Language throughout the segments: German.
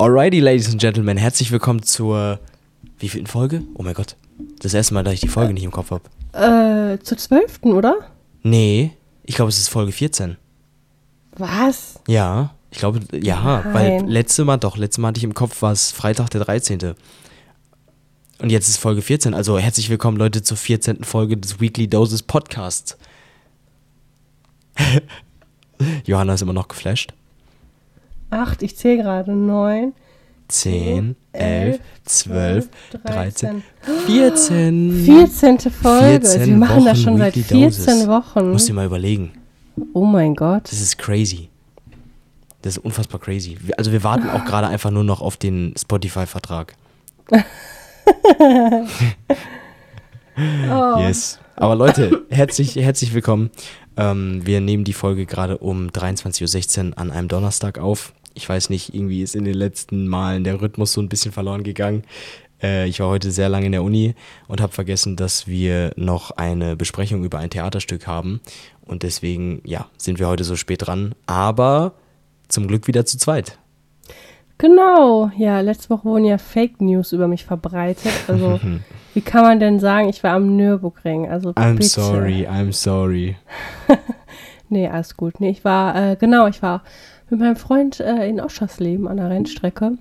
Alrighty, Ladies and Gentlemen, herzlich willkommen zur wievielten Folge? Oh mein Gott, das erste Mal, dass ich die Folge nicht im Kopf habe. Äh, zur zwölften, oder? Nee, ich glaube, es ist Folge 14. Was? Ja, ich glaube, ja, Nein. weil letzte Mal, doch, letzte Mal hatte ich im Kopf, war es Freitag der 13. Und jetzt ist Folge 14, also herzlich willkommen, Leute, zur 14. Folge des Weekly Doses Podcasts. Johanna ist immer noch geflasht. Acht, ich zähle gerade. Neun, 10, 11, 12, 13, 13. 14. 14. Folge. 14 Wir machen das Wochen schon seit Weekly 14 Doses. Wochen. Musst dir mal überlegen. Oh mein Gott. Das ist crazy. Das ist unfassbar crazy. Also wir warten auch gerade einfach nur noch auf den Spotify-Vertrag. Oh. Yes. Aber Leute, herzlich, herzlich willkommen. Ähm, wir nehmen die Folge gerade um 23.16 Uhr an einem Donnerstag auf. Ich weiß nicht, irgendwie ist in den letzten Malen der Rhythmus so ein bisschen verloren gegangen. Äh, ich war heute sehr lange in der Uni und habe vergessen, dass wir noch eine Besprechung über ein Theaterstück haben. Und deswegen, ja, sind wir heute so spät dran. Aber zum Glück wieder zu zweit. Genau. Ja, letzte Woche wurden ja Fake News über mich verbreitet. Also, wie kann man denn sagen, ich war am Nürburgring? Also, I'm bitte. sorry, I'm sorry. Nee, alles gut. Nee, ich war, äh, genau, ich war mit meinem Freund äh, in Oschersleben an der Rennstrecke.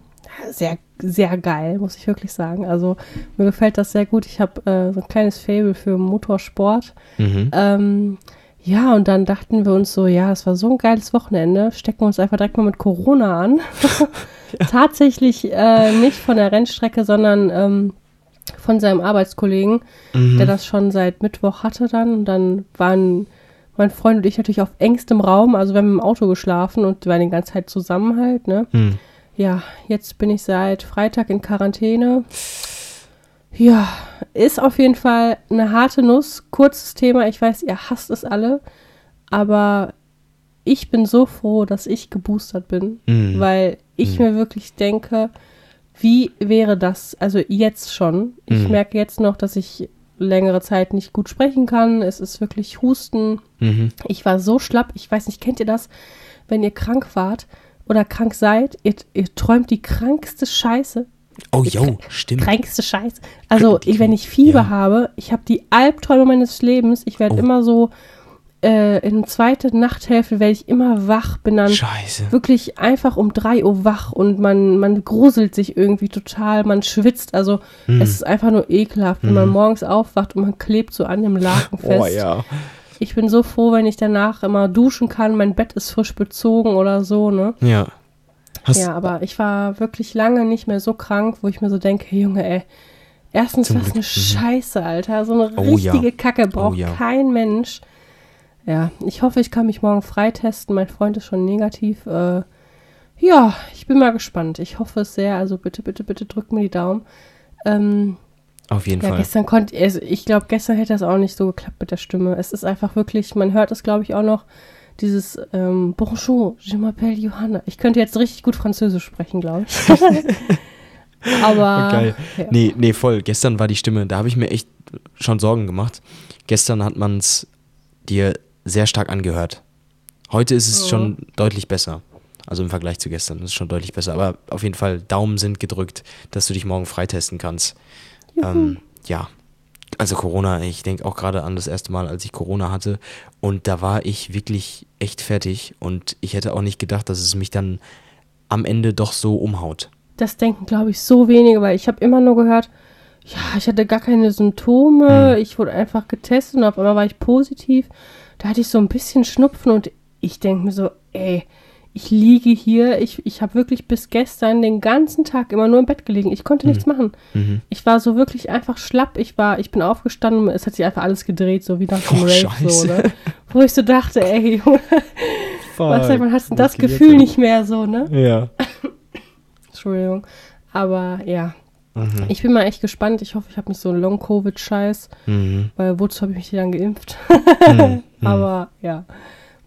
Sehr, sehr geil, muss ich wirklich sagen. Also mir gefällt das sehr gut. Ich habe äh, so ein kleines Fable für Motorsport. Mhm. Ähm, ja, und dann dachten wir uns so, ja, es war so ein geiles Wochenende, stecken wir uns einfach direkt mal mit Corona an. Tatsächlich äh, nicht von der Rennstrecke, sondern ähm, von seinem Arbeitskollegen, Mhm. der das schon seit Mittwoch hatte dann. Und dann waren mein Freund und ich natürlich auf engstem Raum, also wir haben im Auto geschlafen und wir waren die ganze Zeit zusammen halt, ne? Mhm. Ja, jetzt bin ich seit Freitag in Quarantäne. Ja, ist auf jeden Fall eine harte Nuss. Kurzes Thema, ich weiß, ihr hasst es alle, aber ich bin so froh, dass ich geboostert bin, Mhm. weil ich mir wirklich denke, wie wäre das, also jetzt schon, ich Mhm. merke jetzt noch, dass ich längere Zeit nicht gut sprechen kann, es ist wirklich Husten, Mhm. ich war so schlapp, ich weiß nicht, kennt ihr das, wenn ihr krank wart oder krank seid, ihr, ihr träumt die krankste Scheiße. Oh, yo, stimmt. Krankste Scheiße. Also, ich, wenn ich Fieber ja. habe, ich habe die Albträume meines Lebens, ich werde Oh. immer so, äh, in der zweiten Nachthälfte werde ich immer wach, bin dann Scheiße. wirklich einfach um 3 Uhr wach und man, man gruselt sich irgendwie total, man schwitzt. Also, Hm. es ist einfach nur ekelhaft, wenn man morgens aufwacht und man klebt so an dem Laken fest. Oh ja. Ich bin so froh, wenn ich danach immer duschen kann. Mein Bett ist frisch bezogen oder so, ne? Ja. Hast, Ja, aber ich war wirklich lange nicht mehr so krank, wo ich mir so denke, Junge, ey, erstens was eine mhm. Scheiße, Alter. So eine Oh ja. richtige Kacke braucht Oh ja. kein Mensch. Ja, ich hoffe, ich kann mich morgen freitesten. Mein Freund ist schon negativ. Äh, ja, ich bin mal gespannt. Ich hoffe es sehr. Also bitte, bitte, bitte drückt mir die Daumen. Ähm, Auf jeden ja, Fall. gestern konnte, also ich glaube, gestern hätte das auch nicht so geklappt mit der Stimme. Es ist einfach wirklich, man hört es, glaube ich, auch noch, dieses ähm, Bonjour, je m'appelle Johanna. Ich könnte jetzt richtig gut Französisch sprechen, glaube ich. Aber, Geil. ja. Nee, nee, voll. Gestern war die Stimme, da habe ich mir echt schon Sorgen gemacht. Gestern hat man es dir sehr stark angehört. Heute ist es Mhm. schon deutlich besser. Also im Vergleich zu gestern ist es schon deutlich besser. Aber auf jeden Fall Daumen sind gedrückt, dass du dich morgen freitesten kannst. Ähm, ja, also Corona, ich denke auch gerade an das erste Mal, als ich Corona hatte. Und da war ich wirklich echt fertig. Und ich hätte auch nicht gedacht, dass es mich dann am Ende doch so umhaut. Das denken, glaube ich, so wenige, weil ich habe immer nur gehört, ja, ich hatte gar keine Symptome, Hm. ich wurde einfach getestet und auf einmal war ich positiv. Da hatte ich so ein bisschen Schnupfen und ich denke mir so, ey, ich liege hier, ich, ich habe wirklich bis gestern den ganzen Tag immer nur im Bett gelegen. Ich konnte nichts machen. Mhm. Ich war so wirklich einfach schlapp. Ich war, ich bin aufgestanden, es hat sich einfach alles gedreht, so wie nach dem Oh, Rave, so, ne? Wo ich so dachte, ey, Junge, was, man hat das Gefühl nicht mehr so, ne? Ja. Entschuldigung. Aber ja, Mhm. ich bin mal echt gespannt. Ich hoffe, ich habe nicht so einen Long-Covid-Scheiß, Mhm. weil wozu habe ich mich dann geimpft? Mhm. Aber ja,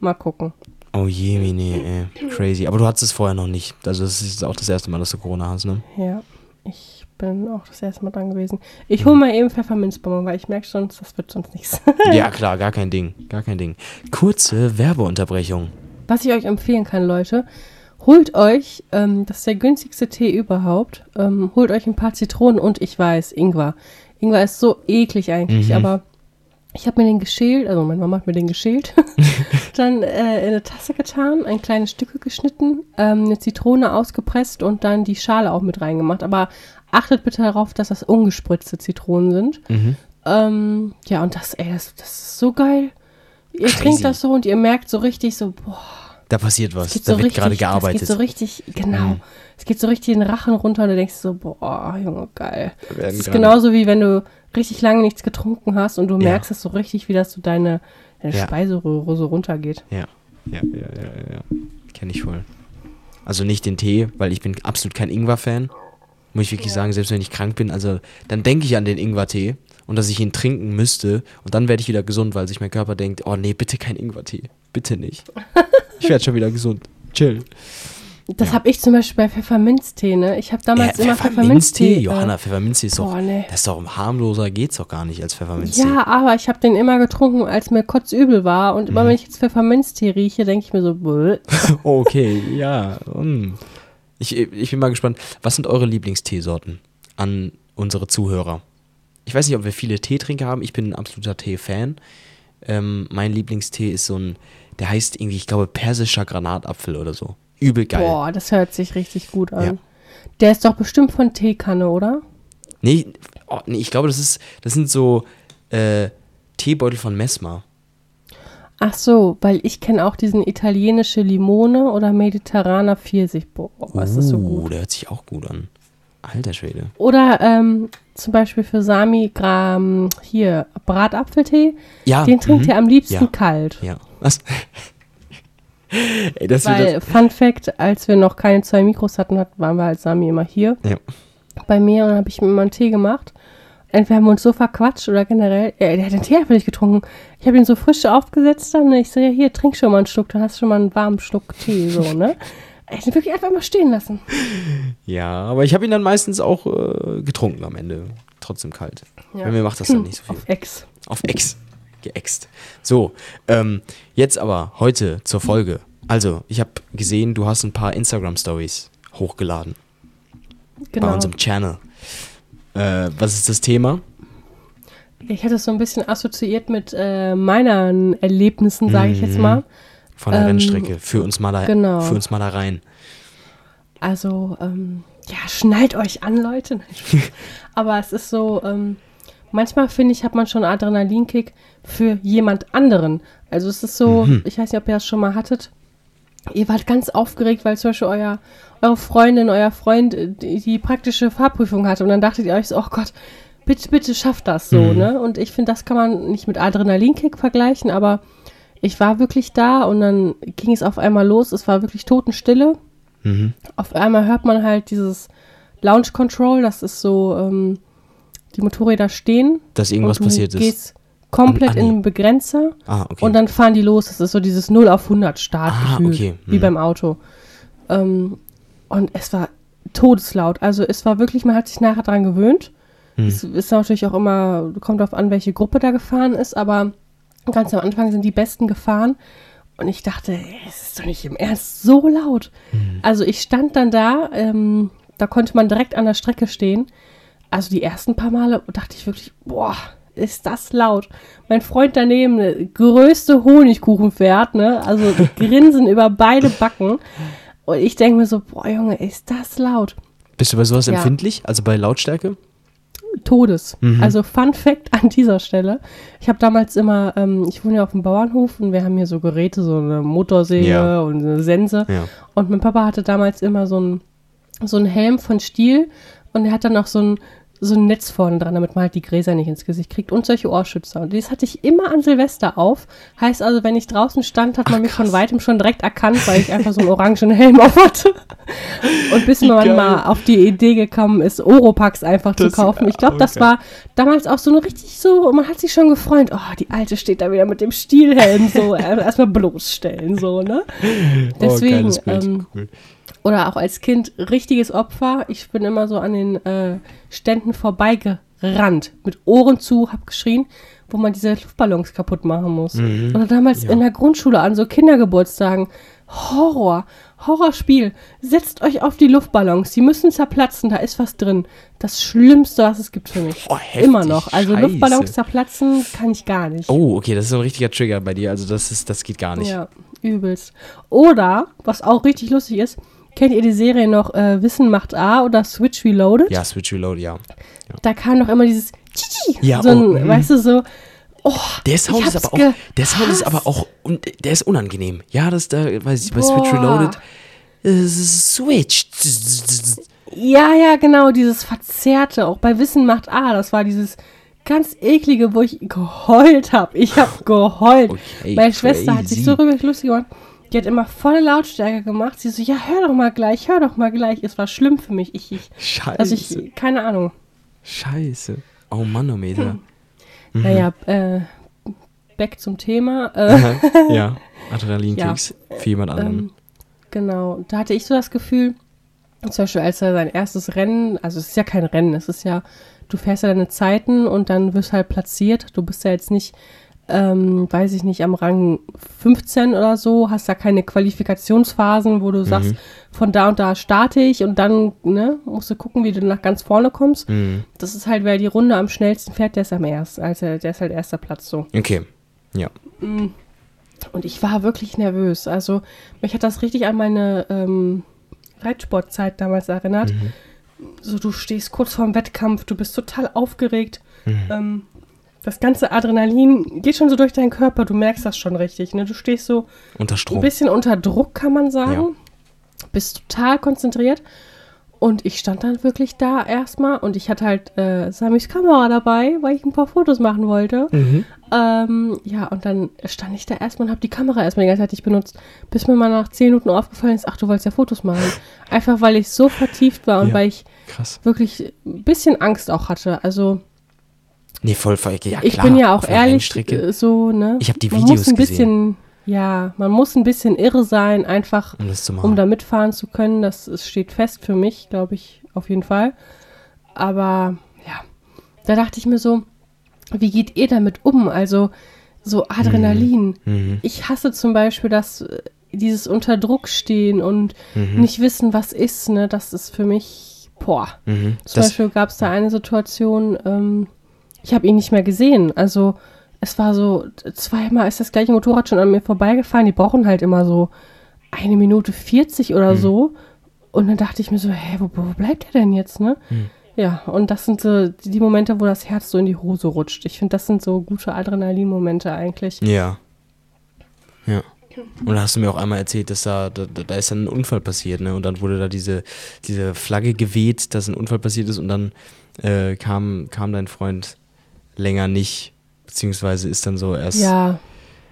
mal gucken. Oh je, Mine, ey. Crazy. Aber du hattest es vorher noch nicht. Also es ist auch das erste Mal, dass du Corona hast, ne? Ja, ich bin auch das erste Mal dran gewesen. Ich hole mal eben Pfefferminzbonbon, weil ich merke sonst, das wird sonst nichts. Ja, klar, gar kein Ding. Gar kein Ding. Kurze Werbeunterbrechung. Was ich euch empfehlen kann, Leute, holt euch, ähm, das ist der günstigste Tee überhaupt, ähm, holt euch ein paar Zitronen und ich weiß, Ingwer. Ingwer ist so eklig eigentlich, Mhm. aber ich habe mir den geschält, also meine Mama hat mir den geschält, dann äh, in eine Tasse getan, ein kleine Stücke geschnitten, ähm, eine Zitrone ausgepresst und dann die Schale auch mit reingemacht. Aber achtet bitte darauf, dass das ungespritzte Zitronen sind. Mhm. Ähm, ja, und das, ey, das, das ist so geil. Ihr Crazy. trinkt das so und ihr merkt so richtig so, boah, Da passiert was. es Da so wird richtig, gerade gearbeitet. geht so richtig, genau. Mhm. Es geht so richtig den Rachen runter und du denkst so, boah, Junge, geil. Das ist genauso wie wenn du richtig lange nichts getrunken hast und du Ja. merkst es so richtig, wie das so deine, deine Ja. Speiseröhre so runtergeht. Ja, ja, ja, ja, ja. Kenne ich voll. Also nicht den Tee, weil ich bin absolut kein Ingwer-Fan. Muss ich wirklich sagen, selbst wenn ich krank bin, also dann denke ich an den Ingwer-Tee und dass ich ihn trinken müsste und dann werde ich wieder gesund, weil sich mein Körper denkt, oh nee, bitte kein Ingwer-Tee. Bitte nicht. Ich werde schon wieder gesund. Chill. Das Ja. habe ich zum Beispiel bei Pfefferminztee, ne? Ich habe damals Äh, immer Pfefferminztee, Pfefferminztee. äh, Johanna, Pfefferminztee ist doch, boah, nee. das ist doch harmloser, geht's doch gar nicht als Pfefferminztee. Ja, aber ich habe den immer getrunken, als mir kotzübel war. Und Mhm. immer wenn ich jetzt Pfefferminztee rieche, denke ich mir so. Okay, ja. mm. Ich, ich bin mal gespannt, was sind eure Lieblingsteesorten an unsere Zuhörer? Ich weiß nicht, ob wir viele Teetrinker haben. Ich bin ein absoluter Tee-Fan. Ähm, mein Lieblingstee ist so ein, der heißt irgendwie, ich glaube, persischer Granatapfel oder so. Übel geil. boah, das hört sich richtig gut an. Ja. Der ist doch bestimmt von Teekanne, oder? Nee, oh, nee, ich glaube, das ist, das sind so äh, Teebeutel von Mesmer. Ach so, weil ich kenne auch diesen italienische Limone oder mediterraner Pfirsich. Boah, ist das so Uh, gut. der hört sich auch gut an. Alter Schwede. Oder ähm, zum Beispiel für Sami Gram, hier Bratapfeltee. Ja. Den trinkt mhm. er am liebsten Ja. kalt. Ja. Was? Ey, das Weil, Fun Fact, als wir noch keine zwei Mikros hatten, hat- waren wir als Sami immer hier Ja. bei mir und dann habe ich mir immer einen Tee gemacht. Entweder haben wir uns so verquatscht oder generell, äh, der hat den Tee einfach nicht getrunken. Ich habe ihn so frisch aufgesetzt dann. Ich so, ja, hier, trink schon mal einen Schluck, dann hast du schon mal einen warmen Schluck Tee, so, ne? Ich hab ihn wirklich einfach mal stehen lassen. Ja, aber ich habe ihn dann meistens auch äh, getrunken am Ende. Trotzdem kalt. Ja. Bei mir macht das dann nicht so viel. Auf Ex. Auf Ex. Geäxt. So, ähm, jetzt aber heute zur Folge. Also, ich habe gesehen, du hast ein paar Instagram-Stories hochgeladen bei Genau. unserem Channel. Äh, was ist das Thema? Ich hatte es so ein bisschen assoziiert mit äh, meinen Erlebnissen, sage ich jetzt Mhm. mal. Von der Ähm, Rennstrecke. Für uns mal da, genau. für uns mal da rein. Also, ähm, ja, schnallt euch an, Leute. Aber es ist so, ähm, manchmal finde ich, hat man schon einen Adrenalinkick für jemand anderen. Also es ist so, Mhm. ich weiß nicht, ob ihr das schon mal hattet. Ihr wart ganz aufgeregt, weil zum Beispiel euer, eure Freundin, euer Freund äh, die, die praktische Fahrprüfung hatte. Und dann dachtet ihr euch so, oh Gott, bitte, bitte schafft das so, Mhm. ne? Und ich finde, das kann man nicht mit Adrenalinkick vergleichen, aber ich war wirklich da und dann ging es auf einmal los. Es war wirklich Totenstille Mhm. auf einmal hört man halt dieses Launch Control, das ist so, ähm, die Motorräder stehen. Dass irgendwas und du passiert ist. gehst komplett Und- ah, in nee. den Begrenzer Ah, okay. und dann fahren die los. Das ist so dieses 0 auf 100 Start Ah, okay. wie Mhm. beim Auto. Ähm, und es war todeslaut. Also es war wirklich, man hat sich nachher dran gewöhnt. Mhm. Es ist natürlich auch immer, kommt darauf an, welche Gruppe da gefahren ist, aber ganz am Anfang sind die Besten gefahren. Und ich dachte, es ist doch nicht im Ernst so laut. Mhm. Also ich stand dann da, ähm, da konnte man direkt an der Strecke stehen. Also die ersten paar Male dachte ich wirklich, boah, ist das laut. Mein Freund daneben, ne, größte Honigkuchenpferd, ne? Also Grinsen über beide Backen. Und ich denke mir so, boah, Junge, ist das laut. Bist du bei sowas Ja. empfindlich? Also bei Lautstärke? Todes. Mhm. Also Fun Fact an dieser Stelle. Ich habe damals immer, ähm, ich wohne ja auf dem Bauernhof und wir haben hier so Geräte, so eine Motorsäge Ja. und eine Sense. Ja. Und mein Papa hatte damals immer so einen so einen Helm von Stiel und er hat dann auch so ein, so ein Netz vorne dran, damit man halt die Gräser nicht ins Gesicht kriegt und solche Ohrschützer. Und das hatte ich immer an Silvester auf. Heißt also, wenn ich draußen stand, hat man Ach, mich von weitem schon direkt erkannt, weil ich einfach so einen orangen Helm auf hatte. Und bis man mal auf die Idee gekommen ist, Oropax einfach Das- zu kaufen. Ich glaube, das okay. war damals auch so eine richtig so, man hat sich schon gefreut, oh, die Alte steht da wieder mit dem Stielhelm, so erstmal bloßstellen, so, ne? Deswegen, oh, geiles Bild. ähm, cool. Oder auch als Kind richtiges Opfer. Ich bin immer so an den äh, Ständen vorbeigerannt, mit Ohren zu, hab geschrien, wo man diese Luftballons kaputt machen muss. Mhm. Oder damals Ja. in der Grundschule an so Kindergeburtstagen. Horror. Horrorspiel. Setzt euch auf die Luftballons. Die müssen zerplatzen. Da ist was drin. Das Schlimmste, was es gibt für mich. Boah, heftig, Immer noch. Also Scheiße. Luftballons zerplatzen kann ich gar nicht. Oh, okay, das ist so ein richtiger Trigger bei dir. Also das ist, das geht gar nicht. Ja, übelst. Oder, was auch richtig lustig ist, kennt ihr die Serie noch äh, Wissen macht A oder Switch Reloaded? Ja, Switch Reload, ja. Da kam noch immer dieses Tschi, Ja, so ein, oh, mm. weißt du, so, oh, Der Sound ist aber auch, der Sound ist aber auch, und der ist unangenehm. Ja, das da, weiß ich, bei Switch. Reloaded. äh, Switch. Ja, ja, genau, dieses Verzerrte, auch bei Wissen macht A, das war dieses ganz eklige, wo ich geheult habe. Ich habe geheult. Okay, Meine Schwester hat sich so rüber lustig gemacht. Die hat immer volle Lautstärke gemacht. Sie so, ja, hör doch mal gleich, hör doch mal gleich. Es war schlimm für mich. Ich, ich Scheiße. also ich, keine Ahnung. Scheiße. Oh Manometer. Mhm. Naja, äh, back zum Thema. Äh, ja, Adrenalinkicks für jemand anderen. Ähm, genau, da hatte ich so das Gefühl, zum Beispiel als er sein erstes Rennen, also es ist ja kein Rennen, es ist ja, du fährst ja deine Zeiten und dann wirst halt platziert. Du bist ja jetzt nicht, ähm, weiß ich nicht, am Rang 15 oder so, hast da keine Qualifikationsphasen, wo du sagst, von da und da starte ich und dann ne, musst du gucken, wie du nach ganz vorne kommst. Mhm. Das ist halt, wer die Runde am schnellsten fährt, der ist am ersten, also der ist halt erster Platz so. Okay. Ja. Und ich war wirklich nervös. Also mich hat das richtig an meine ähm, Reitsportzeit damals erinnert. So, du stehst kurz vorm Wettkampf, du bist total aufgeregt. Ähm, das ganze Adrenalin geht schon so durch deinen Körper, du merkst das schon richtig. Ne? Du stehst so Unter ein Strom. bisschen unter Druck, kann man sagen. Bist total konzentriert. Und ich stand dann wirklich da erstmal und ich hatte halt äh, Samis Kamera dabei, weil ich ein paar Fotos machen wollte. Mhm. Ähm, ja, und dann stand ich da erstmal und habe die Kamera erstmal die ganze Zeit nicht benutzt, bis mir mal nach zehn Minuten aufgefallen ist, ach, du wolltest ja Fotos machen. Einfach weil ich so vertieft war und Ja. weil ich Krass. wirklich ein bisschen Angst auch hatte. Also Nee, voll, voll. Ja, ich klar, bin ja auch ehrlich äh, so, ne? Ich hab die man Videos muss ein gesehen. bisschen, ja, man muss ein bisschen irre sein, einfach um das um da mitfahren zu können. Das, es steht fest für mich, glaube ich, auf jeden Fall. Aber ja, da dachte ich mir so, wie geht ihr damit um? Also so Adrenalin. Mhm. Ich hasse zum Beispiel das, äh, dieses unter Druck stehen und Mhm. nicht wissen, was ist, ne? Das ist für mich, boah. Mhm. Zum Das, Beispiel gab es da eine Situation, ähm, ich habe ihn nicht mehr gesehen. Also es war so, zweimal ist das gleiche Motorrad schon an mir vorbeigefahren. Die brauchen halt immer so eine Minute 40 oder so. Und dann dachte ich mir so, hä, wo, wo bleibt er denn jetzt, ne? Ja, und das sind so die, die Momente, wo das Herz so in die Hose rutscht. Ich finde, das sind so gute Adrenalin-Momente eigentlich. ja. Ja. Und da hast du mir auch einmal erzählt, dass da, da, da ist dann ein Unfall passiert, ne? Und dann wurde da diese, diese Flagge geweht, dass ein Unfall passiert ist und dann äh, kam, kam dein Freund länger nicht, beziehungsweise ist dann so erst Ja,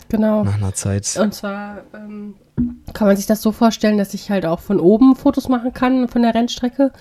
genau. nach einer Zeit. Und zwar ähm, kann man sich das so vorstellen, dass ich halt auch von oben Fotos machen kann von der Rennstrecke.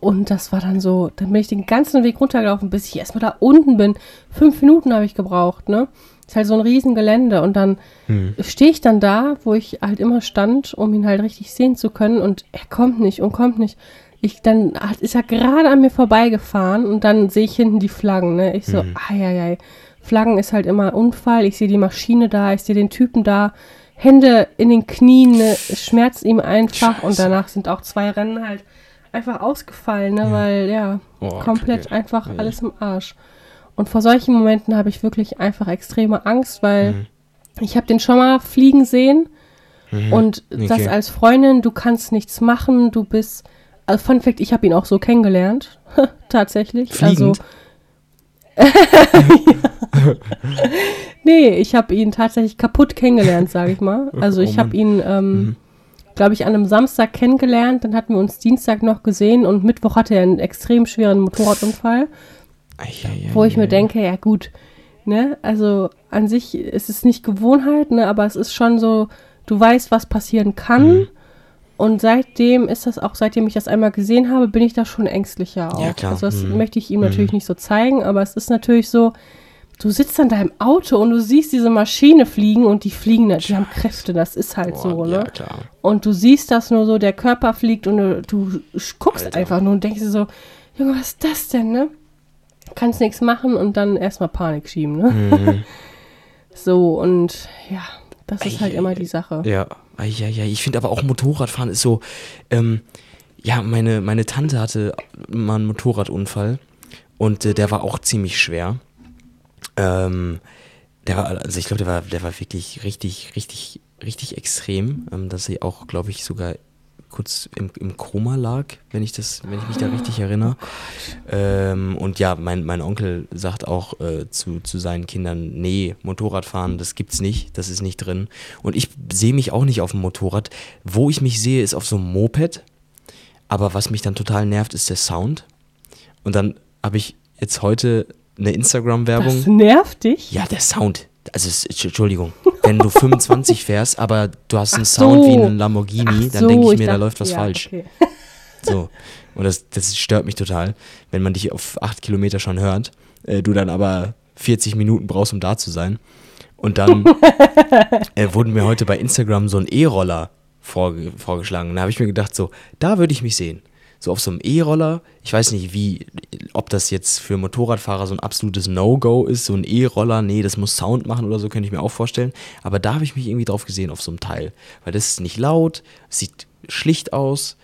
Und das war dann so, dann bin ich den ganzen Weg runtergelaufen, bis ich erstmal da unten bin. Fünf Minuten habe ich gebraucht, ne? Ist halt so ein riesen Gelände. Und dann Hm. stehe ich dann da, wo ich halt immer stand, um ihn halt richtig sehen zu können. Und er kommt nicht und kommt nicht. Ich, dann ist er gerade an mir vorbeigefahren und dann sehe ich hinten die Flaggen, ne? Ich so, ei, Flaggen ist halt immer Unfall. Ich sehe die Maschine da, ich sehe den Typen da. Hände in den Knien, ne? es schmerzt ihm einfach. Und Scheiße. danach sind auch zwei Rennen halt einfach ausgefallen, ne? Weil, ja, Oh, komplett okay. einfach Ja. alles im Arsch. Und vor solchen Momenten habe ich wirklich einfach extreme Angst, weil Mhm. ich habe den schon mal fliegen sehen und das Okay. als Freundin, du kannst nichts machen, du bist, also Fun Fact, ich habe ihn auch so kennengelernt, tatsächlich. Fliegend? Also, nee, ich habe ihn tatsächlich kaputt kennengelernt, sage ich mal. Also Oh ich habe Mann. ihn, ähm, glaube ich, an einem Samstag kennengelernt, dann hatten wir uns Dienstag noch gesehen und Mittwoch hatte er einen extrem schweren Motorradunfall Ei, ei, ei, wo ich mir denke, ja gut, ne, also an sich ist es nicht Gewohnheit, ne, aber es ist schon so, du weißt, was passieren kann. Mhm. Und seitdem ist das auch, seitdem ich das einmal gesehen habe, bin ich da schon ängstlicher auch. Ja, klar. Also das Mhm. möchte ich ihm natürlich nicht so zeigen, aber es ist natürlich so, du sitzt dann da im Auto und du siehst diese Maschine fliegen und die fliegen, die haben Kräfte, das ist halt Boah, so, Ja, ne? klar. Und du siehst das nur so, der Körper fliegt und du, du guckst Alter. einfach nur und denkst dir so, Junge, was ist das denn, ne? Kannst nichts machen und dann erstmal Panik schieben, ne? Mhm. So, und ja, das ist halt Ei, immer ei, die Sache. Ja, ja, ja. Ich finde aber auch Motorradfahren ist so, ähm, ja, meine, meine Tante hatte mal einen Motorradunfall und äh, der war auch ziemlich schwer. Ähm, der war, also ich glaube, der war, der war wirklich richtig, richtig, richtig extrem, ähm, dass sie auch, glaube ich, sogar kurz im, im Koma lag, wenn ich das, wenn ich mich da richtig erinnere. Ähm, und ja, mein, mein Onkel sagt auch äh, zu, zu seinen Kindern, nee, Motorradfahren, das gibt's nicht, das ist nicht drin. Und ich sehe mich auch nicht auf dem Motorrad. Wo ich mich sehe, ist auf so einem Moped. Aber was mich dann total nervt, ist der Sound. Und dann habe ich jetzt heute eine Instagram-Werbung. Das nervt dich? Ja, der Sound. Also, Entschuldigung, wenn du 25 fährst, aber du hast einen Sound wie so. ein Lamborghini, dann denke so, ich mir, da dachte- läuft was ja, falsch. okay. So. Und das, das stört mich total, wenn man dich auf 8 Kilometer schon hört, äh, du dann aber 40 Minuten brauchst, um da zu sein. Und dann äh, wurden mir heute bei Instagram so ein E-Roller vorge vorgeschlagen. Da habe ich mir gedacht, so, da würde ich mich sehen. So auf so einem E-Roller. Ich weiß nicht, wie, ob das jetzt für Motorradfahrer so ein absolutes No-Go ist, so ein E-Roller. Nee, das muss Sound machen oder so, könnte ich mir auch vorstellen. Aber da habe ich mich irgendwie drauf gesehen, auf so einem Teil. Weil das ist nicht laut, sieht schlicht aus,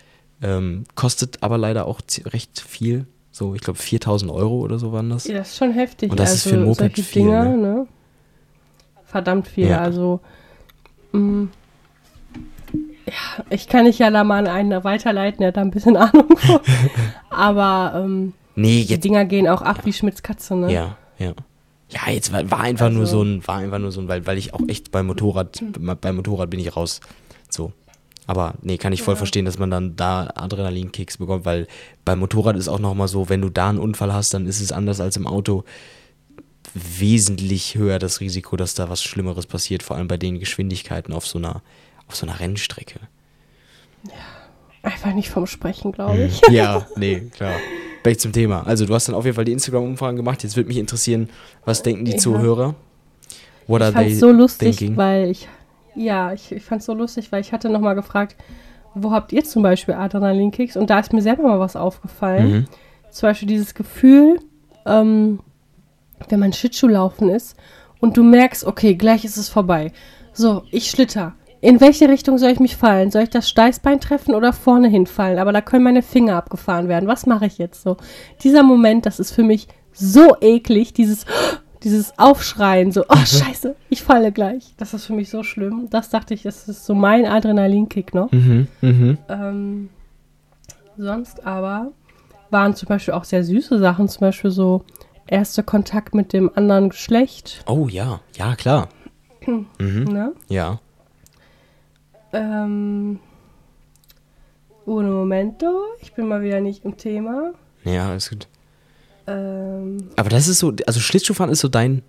ähm, kostet aber leider auch recht viel. So, ich glaube 4000 Euro oder so waren das. Ja, das ist schon heftig. Und das ist also, für ein Moped viel, Dinger, ne? ne? Verdammt viel. Ja. Also, mh, ja, ich kann dich ja da mal an einen weiterleiten, der hat da ein bisschen Ahnung. Aber ähm, Nee, die jetzt Dinger gehen auch ab wie Schmitz Katze, ne? Ja, ja. Ja, jetzt war, war einfach nur Also- so ein, war einfach nur so ein, weil, weil ich auch echt beim Motorrad, beim Motorrad bin ich raus. So. Aber nee, kann ich voll verstehen, dass man dann da Adrenalinkicks bekommt, weil beim Motorrad ist auch nochmal so, wenn du da einen Unfall hast, dann ist es anders als im Auto wesentlich höher das Risiko, dass da was Schlimmeres passiert, vor allem bei den Geschwindigkeiten auf so einer, auf so einer Rennstrecke. Einfach nicht vom Sprechen, glaube ich. Ja, nee, klar. Back zum Thema. Also, du hast dann auf jeden Fall die Instagram-Umfragen gemacht. Jetzt würde mich interessieren, was denken die Ja. Zuhörer? What Ich are fand they es so lustig, thinking? weil ich, ja, ich, ich fand es so lustig, weil ich hatte nochmal gefragt, wo habt ihr zum Beispiel Adrenalinkicks? Und da ist mir selber mal was aufgefallen. Mhm. Zum Beispiel dieses Gefühl, ähm, wenn man Schlittschuh laufen ist und du merkst, okay, gleich ist es vorbei. So, ich schlitter. In welche Richtung soll ich mich fallen? Soll ich das Steißbein treffen oder vorne hinfallen? Aber da können meine Finger abgefahren werden. Was mache ich jetzt so? Dieser Moment, das ist für mich so eklig, dieses, dieses Aufschreien, so, oh scheiße, ich falle gleich. Das ist für mich so schlimm. Das dachte ich, das ist so mein Adrenalinkick noch. Mhm, mhm. Ähm, sonst aber waren zum Beispiel auch sehr süße Sachen, zum Beispiel so erster Kontakt mit dem anderen Geschlecht. Oh ja, ja, klar. Mhm. Ne? Ja. Ähm, ohne Momento, ich bin mal wieder nicht im Thema. Ja, alles gut. Ähm, Aber das ist so, also Schlittschuhfahren ist so dein,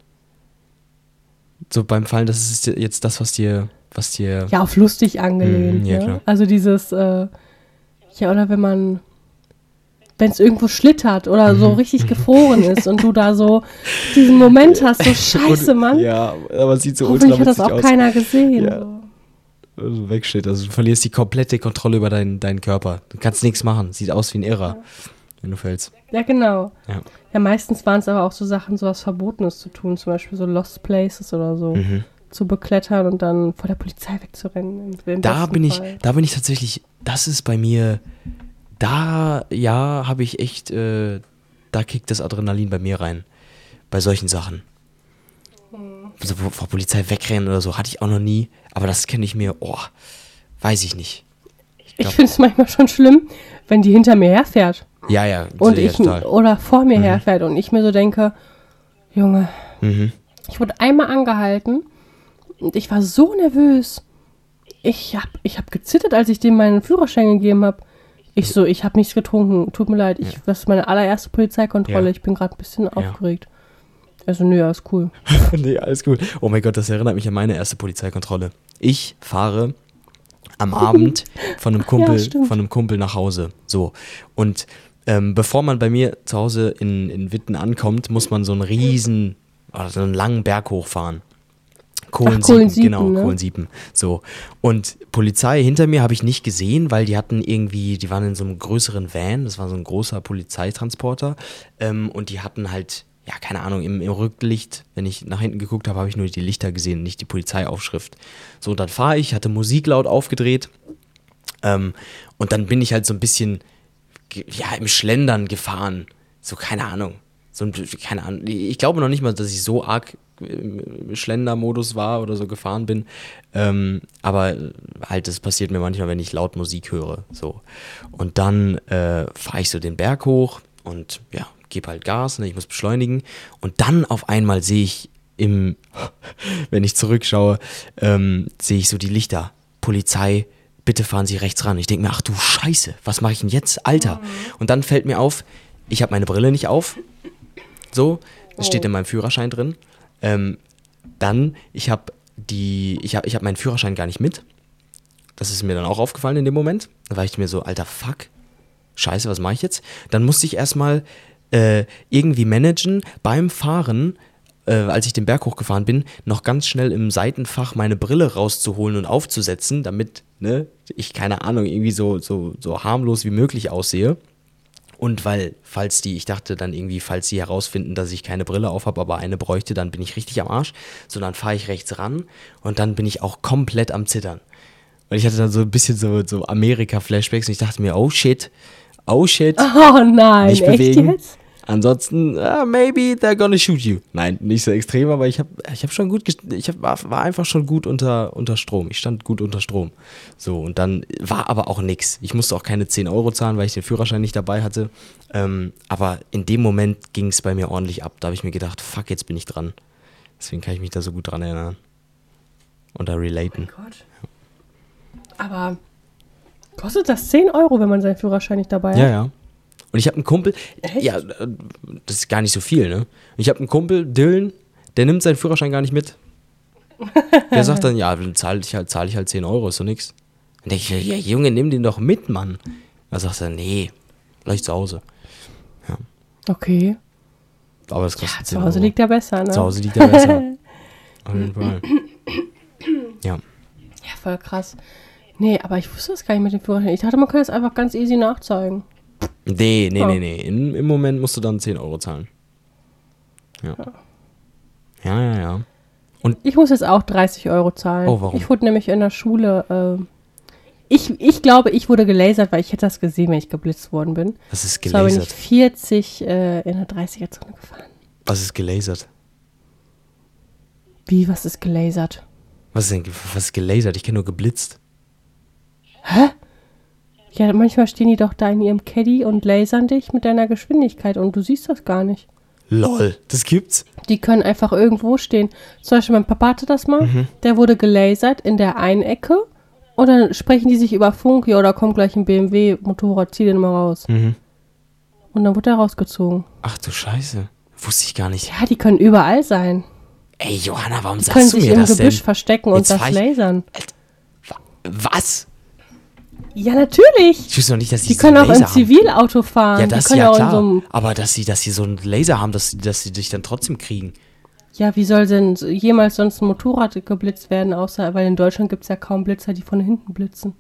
so beim Fallen, das ist jetzt das, was dir, was dir, ja, auf lustig angelehnt. Mhm, ja, ne? klar. Also dieses, äh, ja, oder wenn man, wenn es irgendwo schlittert oder so Mhm. richtig gefroren ist und du da so diesen Moment hast, so scheiße, Mann. Ja, aber es sieht so Hoffentlich hat das auch aus. keiner gesehen. Ja. So. Also wegsteht, also du verlierst die komplette Kontrolle über deinen, deinen Körper. Du kannst nichts machen. Sieht aus wie ein Irrer, wenn du fällst. Ja, genau. Ja. Ja, meistens waren es aber auch so Sachen, so was Verbotenes zu tun, zum Beispiel so Lost Places oder so, Mhm. zu beklettern und dann vor der Polizei wegzurennen. Da bin ich, Fall. da bin ich tatsächlich, das ist bei mir, da, ja, habe ich echt, äh, da kickt das Adrenalin bei mir rein. Bei solchen Sachen. Also vor, vor Polizei wegrennen oder so, hatte ich auch noch nie. Aber das kenne ich mir, oh, weiß ich nicht. Ich glaub- finde es manchmal schon schlimm, wenn die hinter mir herfährt Ja, ja, und ich oder vor mir herfährt und ich mir so denke, Junge, Mhm. ich wurde einmal angehalten und ich war so nervös. Ich hab, ich hab gezittert, als ich dem meinen Führerschein gegeben habe. Ich so, ich habe nichts getrunken. Tut mir leid, ich, das ist meine allererste Polizeikontrolle. Ja. Ich bin gerade ein bisschen aufgeregt. Also, nö, alles cool. nee, alles gut. Oh mein Gott, das erinnert mich an meine erste Polizeikontrolle. Ich fahre am Abend von einem Kumpel, stimmt. von einem Kumpel nach Hause. So. Und ähm, bevor man bei mir zu Hause in, in Witten ankommt, muss man so einen riesen, oder so einen langen Berg hochfahren. Kohlensiepen, Kohlensiepen, genau, ne? Kohlensiepen. So. Und Polizei hinter mir habe ich nicht gesehen, weil die hatten irgendwie, die waren in so einem größeren Van, das war so ein großer Polizeitransporter. Ähm, und die hatten halt ja, keine Ahnung, im, im Rücklicht, wenn ich nach hinten geguckt habe, habe ich nur die Lichter gesehen, nicht die Polizeiaufschrift. So, dann fahre ich, hatte Musik laut aufgedreht ähm, und dann bin ich halt so ein bisschen, ja, im Schlendern gefahren. So, keine Ahnung. So, keine Ahnung. Ich glaube noch nicht mal, dass ich so arg im Schlendermodus war oder so gefahren bin. Ähm, aber halt, das passiert mir manchmal, wenn ich laut Musik höre. So. Und dann äh, fahre ich so den Berg hoch und ja, gebe halt Gas, ne, ich muss beschleunigen. Und dann auf einmal sehe ich im, wenn ich zurückschaue, ähm, sehe ich so die Lichter. Polizei, bitte fahren Sie rechts ran. Ich denke mir, ach du Scheiße, was mache ich denn jetzt? Alter. Und dann fällt mir auf, ich habe meine Brille nicht auf. So, das steht in meinem Führerschein drin. Ähm, dann, ich habe die, ich habe ich hab meinen Führerschein gar nicht mit. Das ist mir dann auch aufgefallen in dem Moment. Da war ich mir so, alter Fuck, scheiße, was mache ich jetzt? Dann musste ich erstmal äh, irgendwie managen beim Fahren, äh, als ich den Berg hochgefahren bin, noch ganz schnell im Seitenfach meine Brille rauszuholen und aufzusetzen, damit ne, ich, keine Ahnung, irgendwie so, so, so harmlos wie möglich aussehe. Und weil, falls die, ich dachte dann irgendwie, falls sie herausfinden, dass ich keine Brille auf habe, aber eine bräuchte, dann bin ich richtig am Arsch. So, dann fahre ich rechts ran und dann bin ich auch komplett am Zittern. Und ich hatte dann so ein bisschen so, so Amerika-Flashbacks und ich dachte mir, oh shit, oh shit. Oh nein, nicht bewegen. jetzt? Ansonsten, uh, maybe they're gonna shoot you. Nein, nicht so extrem, aber ich habe ich hab schon gut, gest- ich hab, war, war einfach schon gut unter, unter Strom. Ich stand gut unter Strom. So, und dann war aber auch nix. Ich musste auch keine 10 Euro zahlen, weil ich den Führerschein nicht dabei hatte. Ähm, aber in dem Moment ging es bei mir ordentlich ab. Da habe ich mir gedacht, fuck, jetzt bin ich dran. Deswegen kann ich mich da so gut dran erinnern. Und da relaten. Gott. Aber kostet das 10 Euro, wenn man seinen Führerschein nicht dabei hat? Ja, ja. Und ich habe einen Kumpel, Echt? ja, das ist gar nicht so viel, ne? Ich habe einen Kumpel, Dylan, der nimmt seinen Führerschein gar nicht mit. Der sagt dann, ja, dann zahle ich halt, zahle ich halt 10 Euro, ist so nix. Dann denke ich, ja, Junge, nimm den doch mit, Mann. Da sagt er, nee, gleich zu Hause. Okay. Aber das kostet Ja, 10 zu Hause Euro. liegt er besser, ne? Zu Hause liegt er besser. Auf jeden Fall. Ja. Ja, voll krass. Nee, aber ich wusste das gar nicht mit dem Führerschein. Ich dachte, man kann das einfach ganz easy nachzeigen. Nee, nee, Oh. nee, nee. In, Im Moment musst du dann 10 Euro zahlen. Ja. Ja, ja, ja. Ich muss jetzt auch 30 Euro zahlen. Oh, warum? Ich wurde nämlich in der Schule. ähm, ich, ich glaube, ich wurde gelasert, weil ich hätte das gesehen, wenn ich geblitzt worden bin. Was ist So bin ich gelasert? 40 äh, in der 30er-Zone gefahren. Was ist gelasert? Wie, was ist gelasert? Was ist denn, was ist gelasert? Ich kenne nur geblitzt. Ja, manchmal stehen die doch da in ihrem Caddy und lasern dich mit deiner Geschwindigkeit und du siehst das gar nicht. Lol, das gibt's? Die können einfach irgendwo stehen. Zum Beispiel mein Papa hatte das mal. Mhm. Der wurde gelasert in der einen Ecke und dann sprechen die sich über Funk, ja, da kommt gleich ein BMW-Motorrad, zieh den mal raus. Mhm. Und dann wurde er rausgezogen. Ach du Scheiße. Wusste ich gar nicht. Ja, die können überall sein. Ey, Johanna, warum Die können sagst du sich mir im das Gebüsch denn? verstecken und Jetzt das fahr ich- lasern. Was? Ja, natürlich. Ich wusste noch nicht, dass sie Die so können auch im Laser haben. Zivilauto fahren. Ja, das können ja klar. so Aber dass sie, dass sie so einen Laser haben, dass, sie- dass sie dich dann trotzdem kriegen. Ja, wie soll denn jemals sonst ein Motorrad geblitzt werden, außer, weil in Deutschland gibt es ja kaum Blitzer, die von hinten blitzen.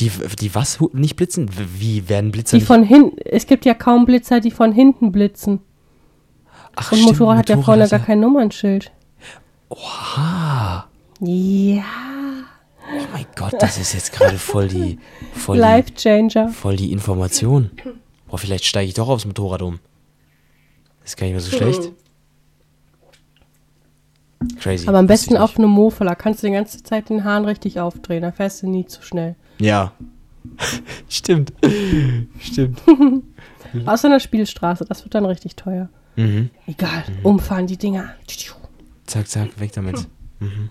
Die, die was? Nicht blitzen? Wie werden Blitzer Die nicht? von hinten, es gibt ja kaum Blitzer, die von hinten blitzen. Ach, Und stimmt, Motorrad hat ja vorne gar kein Nummernschild. Oha. Ja, Oh mein Gott, das ist jetzt gerade voll die, voll die, Life Changer. voll die Information. Boah, vielleicht steige ich doch aufs Motorrad um. Das ist gar nicht mehr so schlecht. Crazy. Aber am besten auf einem Mofa, da kannst du die ganze Zeit den Hahn richtig aufdrehen, da fährst du nie zu schnell. Ja. Stimmt. Stimmt. Außer in der Spielstraße, das wird dann richtig teuer. Mhm. Egal, umfahren die Dinger. Zack, zack, weg damit. Mhm.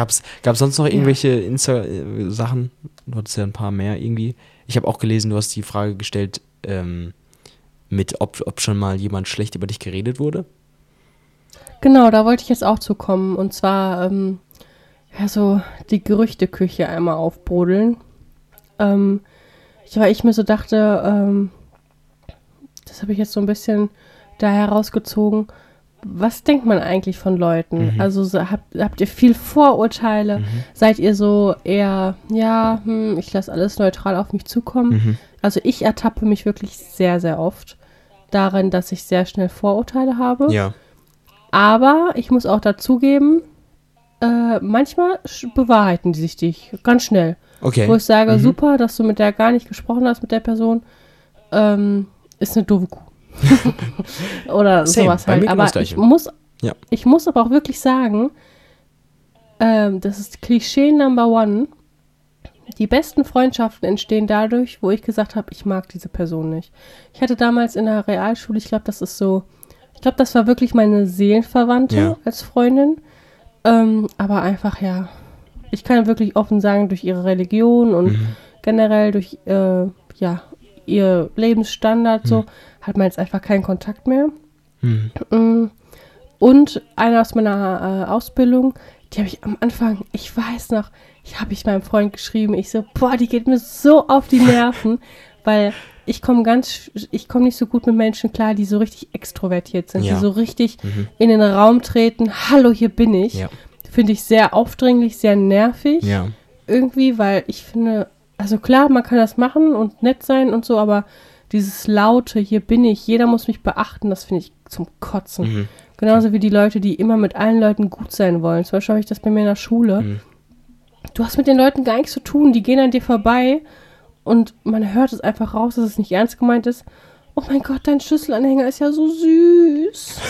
Gab's, gab's sonst noch irgendwelche Insta-Sachen? Du hattest ja ein paar mehr irgendwie. Ich habe auch gelesen, du hast die Frage gestellt, ähm, mit ob, ob schon mal jemand schlecht über dich geredet wurde. Genau, da wollte ich jetzt auch zu kommen. Und zwar, ähm, ja, so die Gerüchteküche einmal aufbrodeln. Ähm, ich, weil ich mir so dachte, ähm, das habe ich jetzt so ein bisschen da herausgezogen. Was denkt man eigentlich von Leuten? Also so, habt, habt ihr viel Vorurteile? Seid ihr so eher, ja, hm, ich lasse alles neutral auf mich zukommen? Also ich ertappe mich wirklich sehr, sehr oft darin, dass ich sehr schnell Vorurteile habe. Ja. Aber ich muss auch dazugeben, äh, manchmal bewahrheiten die sich dich ganz schnell. Okay. Wo ich sage, Mhm. super, dass du mit der gar nicht gesprochen hast, mit der Person, ähm, ist eine doofe Kuh. Oder Same, sowas halt. genau Aber ich muss, Ja. ich muss aber auch wirklich sagen, ähm, das ist Klischee Number One. Die besten Freundschaften entstehen dadurch, wo ich gesagt habe, ich mag diese Person nicht. Ich hatte damals in der Realschule, ich glaube, das ist so, ich glaube, das war wirklich meine Seelenverwandte Ja. als Freundin. Ähm, aber einfach, ja, ich kann wirklich offen sagen, durch ihre Religion und Mhm. generell durch, äh, ja, ihr Lebensstandard so, hat man jetzt einfach keinen Kontakt mehr. Mhm. Mm. Und eine aus meiner äh, Ausbildung, die habe ich am Anfang, ich weiß noch, ich habe ich meinem Freund geschrieben, ich so, boah, die geht mir so auf die Nerven, weil ich komme ganz, ich komme nicht so gut mit Menschen klar, die so richtig extrovertiert sind, Ja. die so richtig Mhm. in den Raum treten, hallo, hier bin ich. Ja. Finde ich sehr aufdringlich, sehr nervig Ja. irgendwie, weil ich finde, also klar, man kann das machen und nett sein und so, aber dieses laute, hier bin ich, jeder muss mich beachten, das finde ich zum Kotzen. Mhm. Genauso wie die Leute, die immer mit allen Leuten gut sein wollen. Zum Beispiel habe ich das bei mir in der Schule. Mhm. Du hast mit den Leuten gar nichts zu tun, die gehen an dir vorbei und man hört es einfach raus, dass es nicht ernst gemeint ist. Oh mein Gott, dein Schlüsselanhänger ist ja so süß.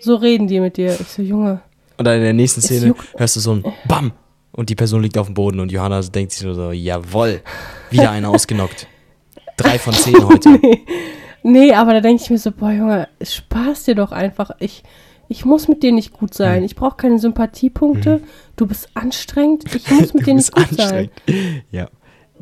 So reden die mit dir. Ich so, Junge, Und dann in der nächsten Szene hörst du so ein BAM! Und die Person liegt auf dem Boden und Johanna denkt sich nur so, jawoll, wieder einer ausgenockt. Drei von zehn heute. Nee, aber da denke ich mir so, boah, Junge, spaß dir doch einfach. Ich, ich muss mit dir nicht gut sein. Ich brauche keine Sympathiepunkte. Du bist anstrengend. Ich muss mit Mhm. Dir nicht gut sein. anstrengend. Ja,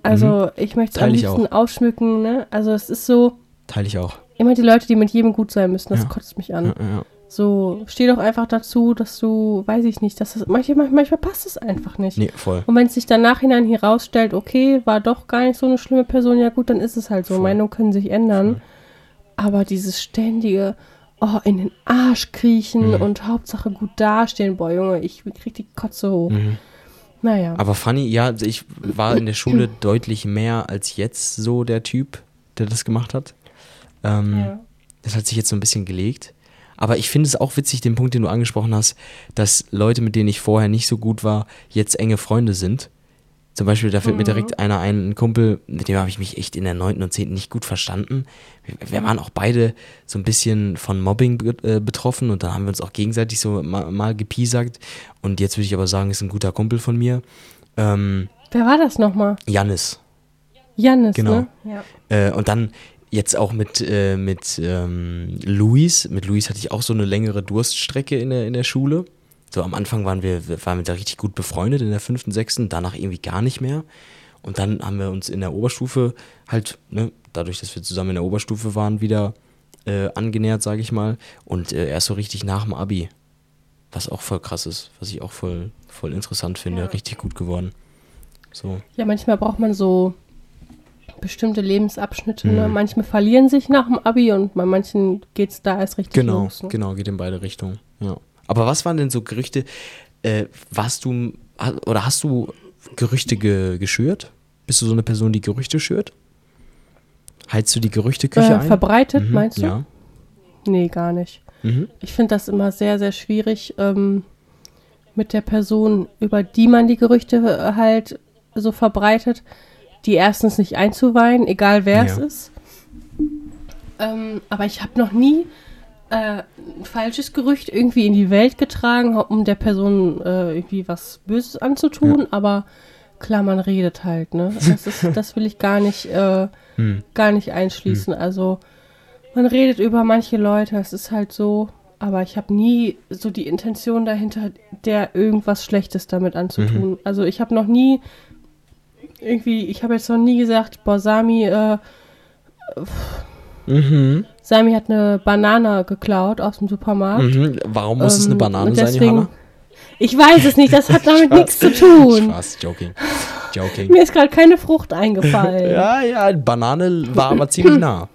Also, ich möchte es am liebsten ausschmücken, ne? Also, es ist so, teile ich auch. immer die Leute, die mit jedem gut sein müssen, das Ja. kotzt mich an. Ja, ja. So, steh doch einfach dazu, dass du, weiß ich nicht, dass das, manchmal, manchmal passt es einfach nicht. Nee, voll. Und wenn es sich dann nachhinein hier rausstellt, okay, war doch gar nicht so eine schlimme Person, ja gut, dann ist es halt so. Voll. Meinungen können sich ändern. Aber dieses ständige, oh, in den Arsch kriechen Mhm. und Hauptsache gut dastehen, boah, Junge, ich krieg die Kotze hoch. Mhm. Naja. Aber funny, ja, ich war in der Schule deutlich mehr als jetzt so der Typ, der das gemacht hat. Ähm, ja. Das hat sich jetzt so ein bisschen gelegt. Aber ich finde es auch witzig, den Punkt, den du angesprochen hast, dass Leute, mit denen ich vorher nicht so gut war, jetzt enge Freunde sind. Zum Beispiel, da fällt mir Mhm. direkt einer ein, ein Kumpel, mit dem habe ich mich echt in der 9. und 10. nicht gut verstanden. Wir, waren auch beide so ein bisschen von Mobbing äh, betroffen und dann haben wir uns auch gegenseitig so mal, mal gepiesackt. Und jetzt würde ich aber sagen, ist ein guter Kumpel von mir. Ähm, Wer war das nochmal? Jannis. Jannis, Genau. ne? Ja. Äh, und dann jetzt auch mit, äh, mit ähm, Luis. Mit Luis hatte ich auch so eine längere Durststrecke in der, in der Schule. So am Anfang waren wir, waren wir da richtig gut befreundet in der fünften, sechsten, danach irgendwie gar nicht mehr. Und dann haben wir uns in der Oberstufe halt, ne, dadurch, dass wir zusammen in der Oberstufe waren, wieder äh, angenähert, sage ich mal. Und äh, erst so richtig nach dem Abi. Was auch voll krass ist, was ich auch voll, voll interessant finde. Ja. Richtig gut geworden. So. ja, manchmal braucht man so bestimmte Lebensabschnitte. Ne? Mhm. Manchmal verlieren sich nach dem Abi und bei manchen geht es da erst richtig Genau, los. Ne? genau, geht in beide Richtungen. Ja. Aber was waren denn so Gerüchte? Äh, warst du oder hast du Gerüchte ge geschürt? Bist du so eine Person, die Gerüchte schürt? Heizst du die Gerüchteküche Äh, ein? verbreitet, Mhm, meinst du? Ja. Nee, gar nicht. Mhm. Ich finde das immer sehr, sehr schwierig, ähm, mit der Person, über die man die Gerüchte äh, halt so verbreitet, die erstens nicht einzuweihen, egal wer es Ja. ist. Ähm, aber ich habe noch nie äh, ein falsches Gerücht irgendwie in die Welt getragen, um der Person äh, irgendwie was Böses anzutun. Aber klar, man redet halt, ne? Das, ist, das will ich gar nicht, äh, Hm. gar nicht einschließen. Also man redet über manche Leute, es ist halt so, aber ich habe nie so die Intention dahinter, der irgendwas Schlechtes damit anzutun. Also ich habe noch nie irgendwie, ich habe jetzt noch nie gesagt, boah, Sami, äh, Mhm. Sami hat eine Banane geklaut aus dem Supermarkt. Mhm. Warum muss es eine Ähm, Banane und sein, deswegen- Johanna? Ich weiß es nicht, das hat damit nichts zu tun. Spaß, joking. Joking. Mir ist gerade keine Frucht eingefallen. ja, ja, Banane war aber ziemlich nah.